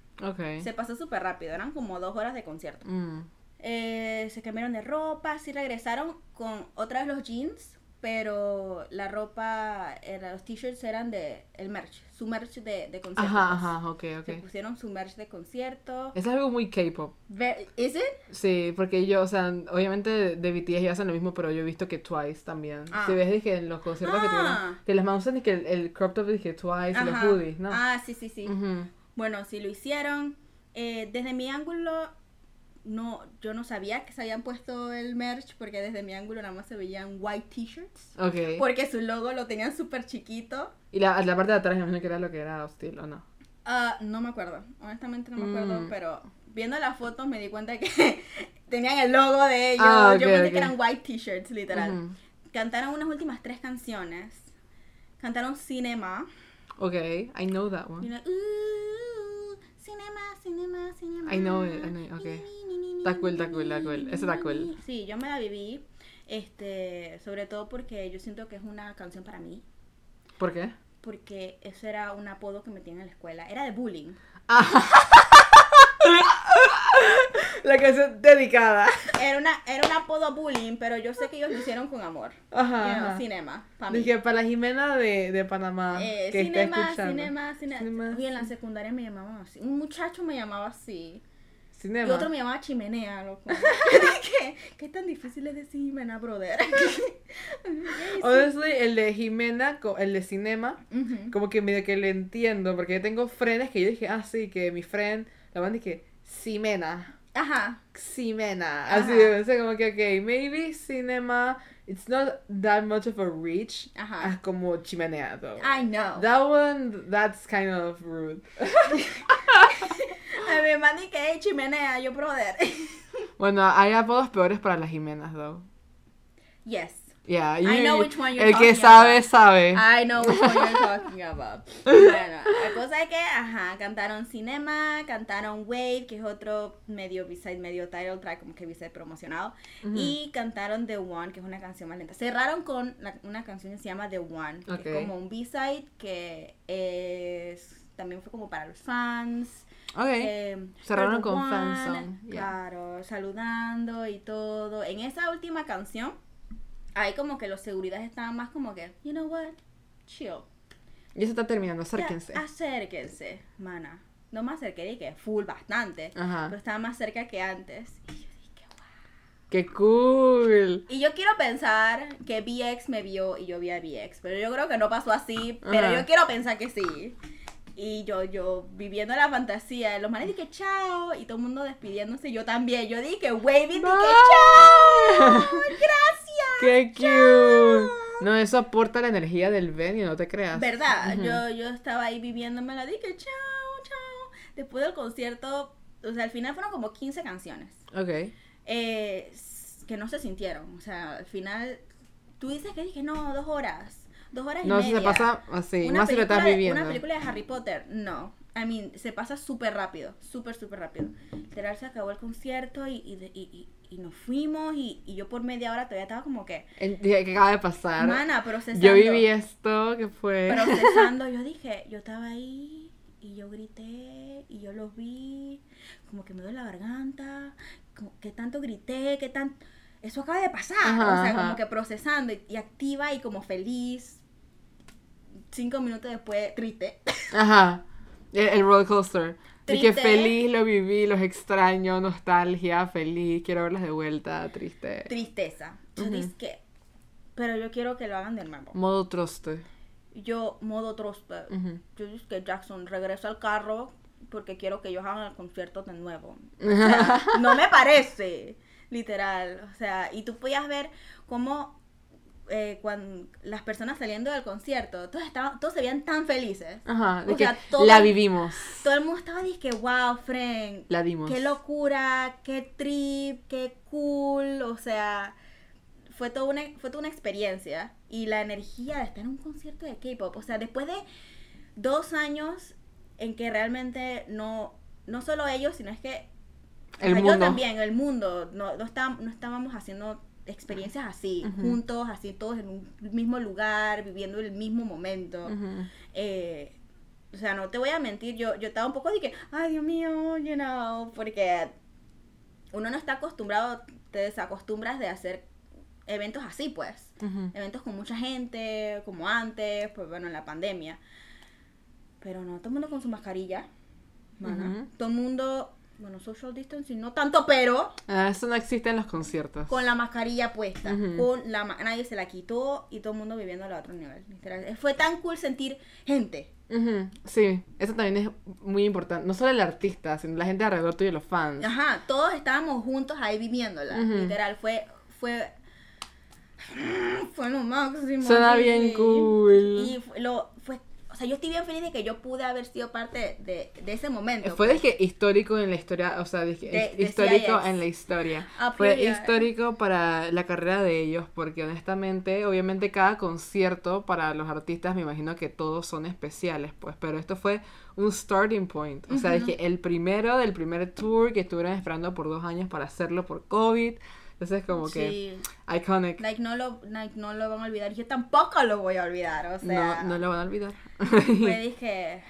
Se pasó súper rápido, eran como dos horas de concierto. Mm. Eh, se cambiaron de ropa, sí regresaron con otra vez los jeans, pero la ropa, era, los t-shirts eran de el merch, su merch de, de concierto. Ajá, pues. ajá, ok, Se ok. pusieron su merch de concierto. Es algo muy K-pop. Ve- ¿Is it? Sí, porque yo, o sea, obviamente de BTS ya hacen lo mismo, pero yo he visto que Twice también. Ah. Si ves, dije, en los conciertos que Ah. tuvieron, que les usan, que el, el crop top, dije, Twice y los Ajá. hoodies, ¿no? Ah, sí, sí, sí. Ujú. Bueno, sí lo hicieron. Eh, desde mi ángulo, no, yo no sabía que se habían puesto el merch porque desde mi ángulo nada más se veían white t-shirts. Ok. Porque su logo lo tenían súper chiquito. Y la, la parte de atrás, me imagino que era lo que era hostil, ¿o no? Ah, no me acuerdo, honestamente no me acuerdo, Mm. pero viendo las fotos me di cuenta que tenían el logo de ellos. Ah, yo pensé que eran white t-shirts, literal. Cantaron unas últimas tres canciones. Cantaron Cinema. Ok, I know that one. una, "Ooh, cinema, cinema, cinema. I know it, I know it, ok. Está cool, está cool, está cool. Ese está cool. Sí, yo me la viví. Este, sobre todo porque yo siento que es una canción para mí. ¿Por qué? Porque eso era un apodo que me tenían en la escuela. Era de bullying. La canción dedicada. Era, una, era un apodo bullying, pero yo sé que ellos lo hicieron con amor. Ajá. You know, cinema. Pa' mí. Dije, para la Jimena de, de Panamá. Eh, que está cinema, escuchando. cinema, cinema, Cinema, Oye, en la secundaria me llamaban así. Un muchacho me llamaba así. Cinema. Y otro me llamaba chimenea, loco. Dije, ¿qué tan difícil es decir Jimena, brother? Honestly, el de Jimena, el de Cinema, Ujú. como que medio que le entiendo, porque yo tengo frenes que yo dije, ah, sí, que mi friend, la van dije, Ximena, Ajá. Ximena, Ajá. así, sea, como que, ok, maybe Cinema, it's not that much of a reach, Ajá. as como chimenea, though. I know. That one, that's kind of rude. Mi hermana y que hey, chimenea, yo brother. bueno, hay apodos peores para las Jimenas, though. yes. Yeah, I know you- which one you're el que sabe, about. sabe. I know which one you're talking about. Bueno, la cosa es que, ajá, cantaron Cinema, cantaron Wave, que es otro medio B-side, medio title track, como que B-side promocionado. Y cantaron The One, que es una canción más lenta. Cerraron con la- una canción que se llama The One, que Ok. es como un B-side que es, también fue como para los fans. Ok. Eh, Cerraron pero con fan One, song, yeah. Claro, saludando y todo. En esa última canción, ahí como que los seguridades estaban más como que, you know what, chill. Ya se está terminando, Ya, acérquense. acérquense, mana. No me acerqué, dije, full, bastante. Ajá. Pero estaba más cerca que antes. Y yo dije, wow. ¡Qué cool! Y yo quiero pensar que BX me vio y yo vi a BX, pero yo creo que no pasó así, pero Ajá. yo quiero pensar que sí. Y yo, yo viviendo la fantasía, los manes dije chao, y todo el mundo despidiéndose, yo también, yo dije waving, dije chao, gracias. ¡Qué cute! No, eso aporta la energía del venue, no te creas. ¿Verdad? Yo, yo estaba ahí viviéndome la dije chao, chao. Después del concierto, o sea, al final fueron como 15 canciones. Ok. eh, que no se sintieron. O sea, al final, tú dices que dije, no, dos horas. Dos horas y No, media. se pasa así, Una más si lo estás película de- viviendo. Una película de Harry Potter, no. I mean, se pasa súper rápido, súper, súper rápido. Literal, se acabó el concierto y, y, y, y- y nos fuimos y, y yo por media hora todavía estaba como que, El día que acaba de pasar. mana, procesando. Yo viví esto, que fue. Procesando, yo dije, yo estaba ahí y yo grité y yo los vi, como que me duele la garganta, como que tanto grité, que tan... Eso acaba de pasar, Ajá, o sea, ajá. como que procesando y, y activa y como feliz. Cinco minutos después, triste. Ajá. El, el roller coaster. Y que feliz lo viví, los extraño, nostalgia, feliz, quiero verlas de vuelta, triste. Tristeza. Yo dije que... Pero yo quiero que lo hagan de nuevo. Modo troste. Yo, modo trospe. Ujú. Yo dije que Jackson regresa al carro porque quiero que ellos hagan el concierto de nuevo. O sea, no me parece, literal. O sea, y tú podías ver cómo eh, cuando las personas saliendo del concierto, todos, estaban, todos se veían tan felices. Ajá, de O que sea, todo- la vivimos, Todo el mundo estaba diciendo, wow, Frank, la dimos. qué locura, qué trip, qué cool. O sea, fue toda una, fue toda una experiencia. Y la energía de estar en un concierto de K-pop. O sea, después de dos años en que realmente no, no solo ellos, sino es que El o sea, mundo. yo también, el mundo, no, no, está- no estábamos haciendo experiencias así, juntos, así todos en un mismo lugar, viviendo el mismo momento. Eh, o sea, no te voy a mentir, yo, yo estaba un poco de que, ay Dios mío, you know, porque uno no está acostumbrado, te desacostumbras de hacer eventos así, pues. Eventos con mucha gente, como antes, pues bueno, en la pandemia. Pero no, todo el mundo con su mascarilla, mana. Todo el mundo, bueno, social distancing, no tanto, pero Ah, eso no existe en los conciertos. con la mascarilla puesta, con la ma- nadie se la quitó y todo el mundo viviendo a otro nivel. literal. Fue tan cool sentir gente. Sí, eso también es muy importante. No solo el artista, sino la gente alrededor tuyo los fans. Ajá, todos estábamos juntos ahí viviéndola. Ujú. Literal, fue, fue, fue lo máximo. Suena bien cool. Y lo, o sea, yo estoy bien feliz de que yo pude haber sido parte de, de ese momento. Fue pues. de que histórico en la historia, o sea, dije, De- de histórico en la historia. Ah, Fue period. histórico para la carrera de ellos, porque honestamente, obviamente cada concierto para los artistas, me imagino que todos son especiales, pues, pero esto fue un starting point. O sea, Ujú. dije, el primero del primer tour que estuvieron esperando por dos años para hacerlo por COVID. Entonces como que Sí. iconic. Like no lo, like, no lo van a olvidar. Yo tampoco lo voy a olvidar. O sea, no, no lo van a olvidar. me dije,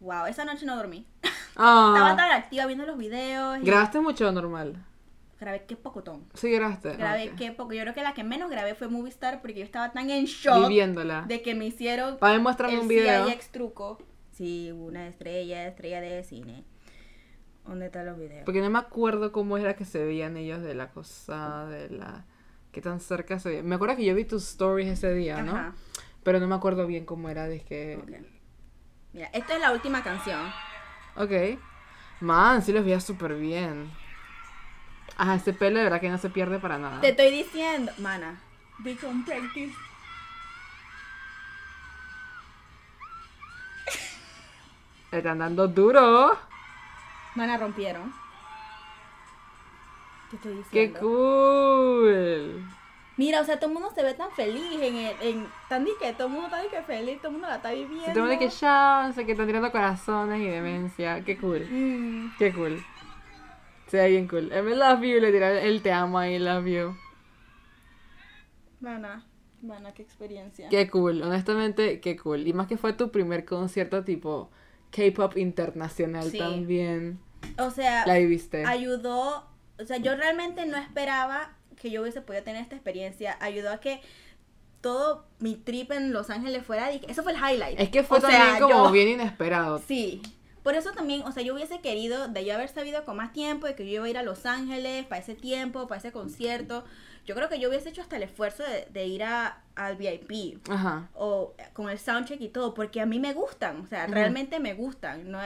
wow, esa noche no dormí. Estaba ah, tan activa viendo los videos. y ¿Grabaste mucho normal? Grabé qué pocotón. Sí, grabaste. Grabé Ok. qué poco. Yo creo que la que menos grabé fue Movistar porque yo estaba tan en shock Viviéndola. de que me hicieron Para muéstrame el un video. CIX truco. Sí, una estrella, estrella de cine. ¿Dónde están los videos? Porque no me acuerdo cómo era que se veían ellos de la cosa, de la... Qué tan cerca se veían. Me acuerdo que yo vi tus stories ese día, ¿no? Ajá. Pero no me acuerdo bien cómo era, de que... Mira, esta es la última canción. Ok. Man, sí los veía súper bien. Ajá, ese pelo de verdad que no se pierde para nada. Te estoy diciendo, mana. Be on practice. Le están dando duro. Mana, rompieron. ¿Qué estoy ¡Qué diciendo? cool! Mira, o sea, todo el mundo se ve tan feliz en el, en, tan que todo el mundo está que feliz, todo el mundo la está viviendo. Se te pone que ya, sé que están tirando corazones y demencia. ¡Qué cool! Mm, ¡Qué cool! Se ve bien cool. I love you, le tira el te amo ahí, love you. mana, mana, qué experiencia. Qué cool, honestamente, qué cool. Y más que fue tu primer concierto tipo K-pop internacional Sí. también. O sea, La viviste. ayudó, o sea, yo realmente no esperaba que yo hubiese podido tener esta experiencia. Ayudó a que todo mi trip en Los Ángeles fuera, de- eso fue el highlight. Es que fue O sea, también como yo- bien inesperado. Sí. Por eso también, o sea, yo hubiese querido, de yo haber sabido con más tiempo, de que yo iba a ir a Los Ángeles para ese tiempo, para ese concierto. Yo creo que yo hubiese hecho hasta el esfuerzo de, de ir a, al VIP Ajá. o con el soundcheck y todo, porque a mí me gustan, o sea, realmente me gustan. No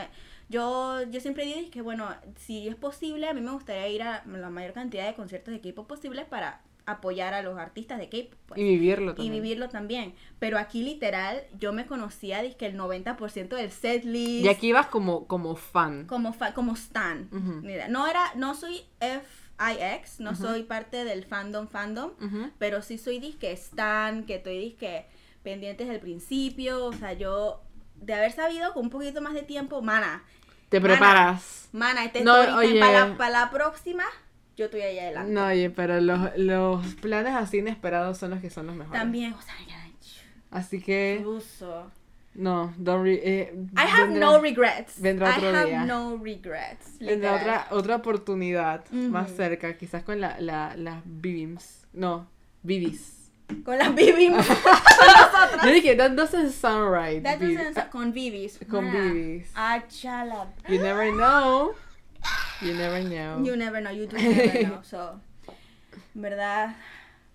yo, yo siempre digo que, bueno, si es posible, a mí me gustaría ir a la mayor cantidad de conciertos de K-pop posibles para apoyar a los artistas de K-pop. pues, Y vivirlo y también. vivirlo también. Pero aquí literal, yo me conocía que el 90% del setlist Y aquí ibas como, como fan. como fa- como stan. Mira, no era, no soy FIX, no soy parte del fandom fandom, pero sí soy disque stan, que estoy disque pendiente desde el principio, o sea, yo de haber sabido con un poquito más de tiempo, mana, Te Mana. preparas. mana, este No, para la, pa' la próxima, yo estoy ahí adelante. No, oye, pero los, los planes así inesperados son los que son los mejores. También, o sea, ya, Así que, uso. No, don't re- eh, I have vendrá- no regrets. vendrá otro I have día. no regrets. Vendrá otra, otra oportunidad más cerca, quizás con la, la, las Bibims. No, Bibis. Con las Bibi. Yo dije, that doesn't sound right. That doesn't sound- con Bibis. Con Mana. Bibis. Ah, chala. You never know. You never know. You never know, you do never know. So, verdad.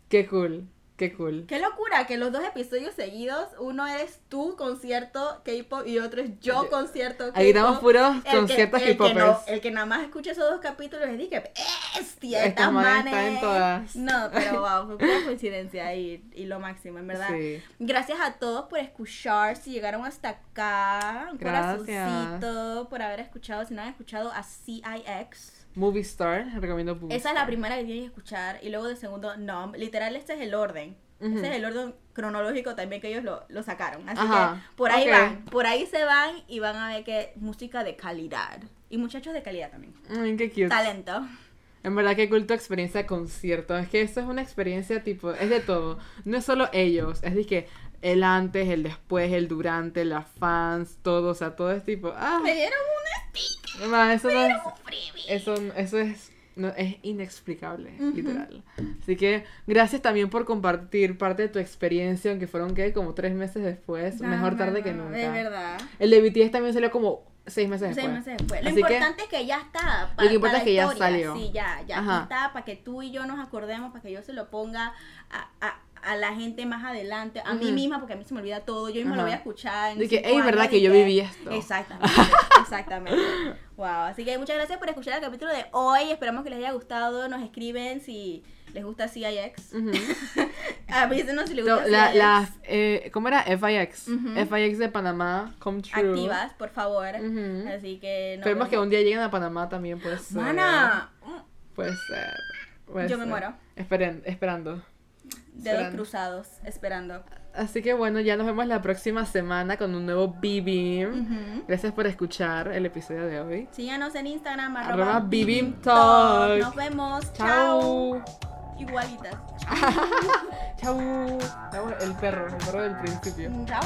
Qué cool, qué cool. Qué locura que los dos episodios seguidos, uno eres tú concierto K-pop y otro es yo Yo- concierto K-pop. Ahí damos puros El que- conciertos que K-popers. no- El que nada más escucha esos dos capítulos es que bestia, Estas manes están en todas. No, pero wow, fue pura coincidencia y, y lo máximo, en verdad. Sí. Gracias a todos por escuchar, si llegaron hasta acá, un Gracias. corazoncito por haber escuchado, si no han escuchado a CIX. Movie Star, recomiendo Movie Esa es la primera que tienen que escuchar y luego de segundo Numb. Literal, este es el orden. Ese es el orden cronológico también que ellos lo, lo sacaron. Así Ajá, que por ahí van, por ahí se van y van a ver que música de calidad. Y muchachos de calidad también. Ay, qué cute. Talento. En verdad, qué cool tu experiencia de concierto. Es que eso es una experiencia tipo, es de todo. No es solo ellos, es de que el antes, el después, el durante, las fans, todo, o sea, todo es tipo, ah, Me dieron un stick, man, eso no me es, dieron un freebie. eso, eso es, no, es inexplicable, Ujú. literal. Así que gracias también por compartir parte de tu experiencia, aunque fueron que como tres meses después, No, mejor no, tarde que no, nunca. De verdad. El de BTS también salió como seis meses Seis después. meses después. Lo Así que- importante es que ya está. pa- Lo que importa para es que ya historia. salió. Sí, ya, ya está, para que tú y yo nos acordemos, para que yo se lo ponga a, a, a la gente más adelante, a mí misma, porque a mí se me olvida todo, yo misma Ajá. lo voy a escuchar. De que, cinco "Ey, ¿verdad años", que yo viví esto? Exactamente, exactamente. Wow, así que muchas gracias por escuchar el capítulo de hoy, esperamos que les haya gustado, nos escriben si les gusta CIX, Ujú. avísenos si les No, gusta la, CIX. las, eh, ¿Cómo era? FIX. Ujú. FIX de Panamá, come true. Activas, por favor. Así que nos Esperemos que un día lleguen a Panamá también, puede ser. Mana, Puede ser. puede Yo me muero. Esperen, esperando. Dedos Esperando. cruzados, esperando. Así que bueno, ya nos vemos la próxima semana con un nuevo BBM. Ujú. Gracias por escuchar el episodio de hoy. Síganos en Instagram, Arroba Bibimtalk. Talk. Nos vemos. Chao. Chao. igualitas. Chau. Chau, el perro, el perro del principio. Chao.